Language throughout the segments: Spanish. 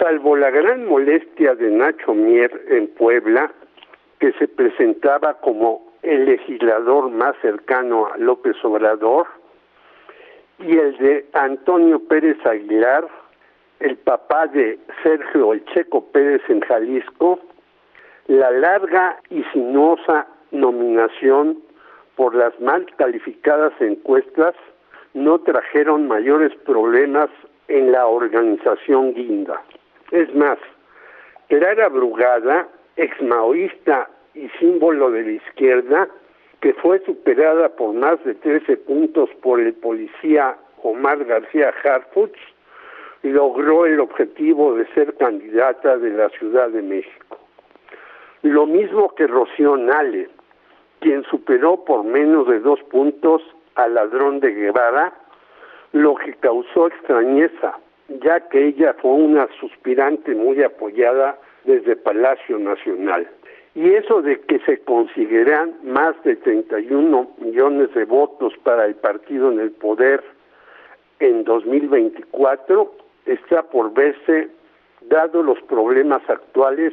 Salvo la gran molestia de Nacho Mier en Puebla, que se presentaba como el legislador más cercano a López Obrador, y el de Antonio Pérez Aguilar, el papá de Sergio El Checo Pérez en Jalisco, la larga y sinuosa nominación por las mal calificadas encuestas no trajeron mayores problemas en la organización guinda. Es más, Clara Brugada, ex maoísta y símbolo de la izquierda, que fue superada por más de 13 puntos por el policía Omar García Harfuch, logró el objetivo de ser candidata de la Ciudad de México. Lo mismo que Rocío Nale, quien superó por menos de dos puntos al ladrón de Guevara, lo que causó extrañeza, ya que ella fue una suspirante muy apoyada desde Palacio Nacional. Y eso de que se conseguirán más de 31 millones de votos para el partido en el poder en 2024 está por verse dado los problemas actuales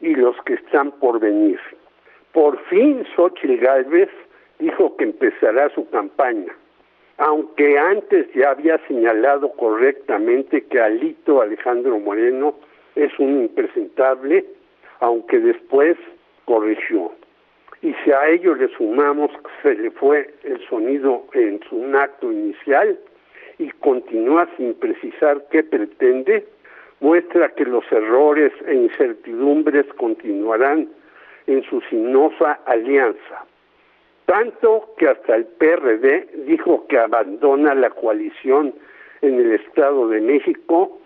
y los que están por venir. Por fin Xochitl Gálvez dijo que empezará su campaña, aunque antes ya había señalado correctamente que Alito Alejandro Moreno es un impresentable, aunque después corrigió. Y si a ello le sumamos que se le fue el sonido en su acto inicial y continúa sin precisar qué pretende, muestra que los errores e incertidumbres continuarán en su sinuosa alianza. Tanto que hasta el PRD dijo que abandona la coalición en el Estado de México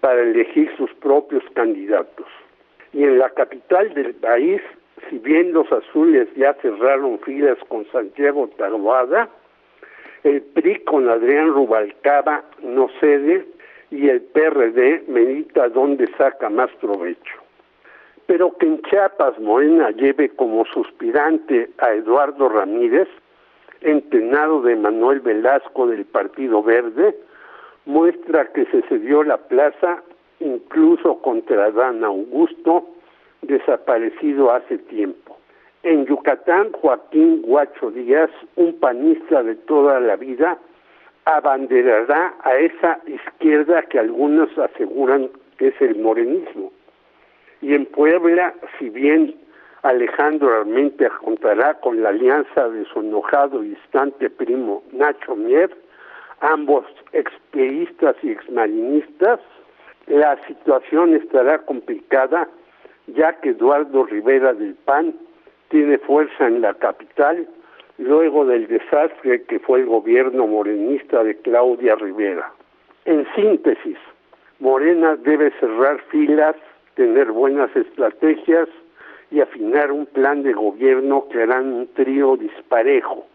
para elegir sus propios candidatos. Y en la capital del país, si bien los azules ya cerraron filas con Santiago Taboada, el PRI con Adrián Rubalcaba no cede y el PRD medita dónde saca más provecho. Pero que en Chiapas Morena lleve como suspirante a Eduardo Ramírez, entrenado de Manuel Velasco del Partido Verde, muestra que se cedió la plaza incluso contra Dan Augusto, desaparecido hace tiempo. En Yucatán, Joaquín Guacho Díaz, un panista de toda la vida, abanderará a esa izquierda que algunos aseguran que es el morenismo. Y en Puebla, si bien Alejandro Armenta contará con la alianza de su enojado y distante primo Nacho Mier, ambos experistas y exmarinistas, la situación estará complicada ya que Eduardo Rivera del PAN tiene fuerza en la capital luego del desastre que fue el gobierno morenista de Claudia Rivera. En síntesis, Morena debe cerrar filas, tener buenas estrategias y afinar un plan de gobierno que harán un trío disparejo.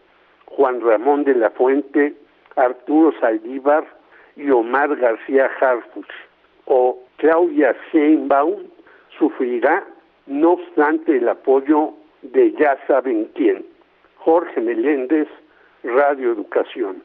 Juan Ramón de la Fuente, Arturo Saldívar y Omar García Harfuch. O Claudia Sheinbaum sufrirá, no obstante, el apoyo de ya saben quién. Jorge Meléndez, Radio Educación.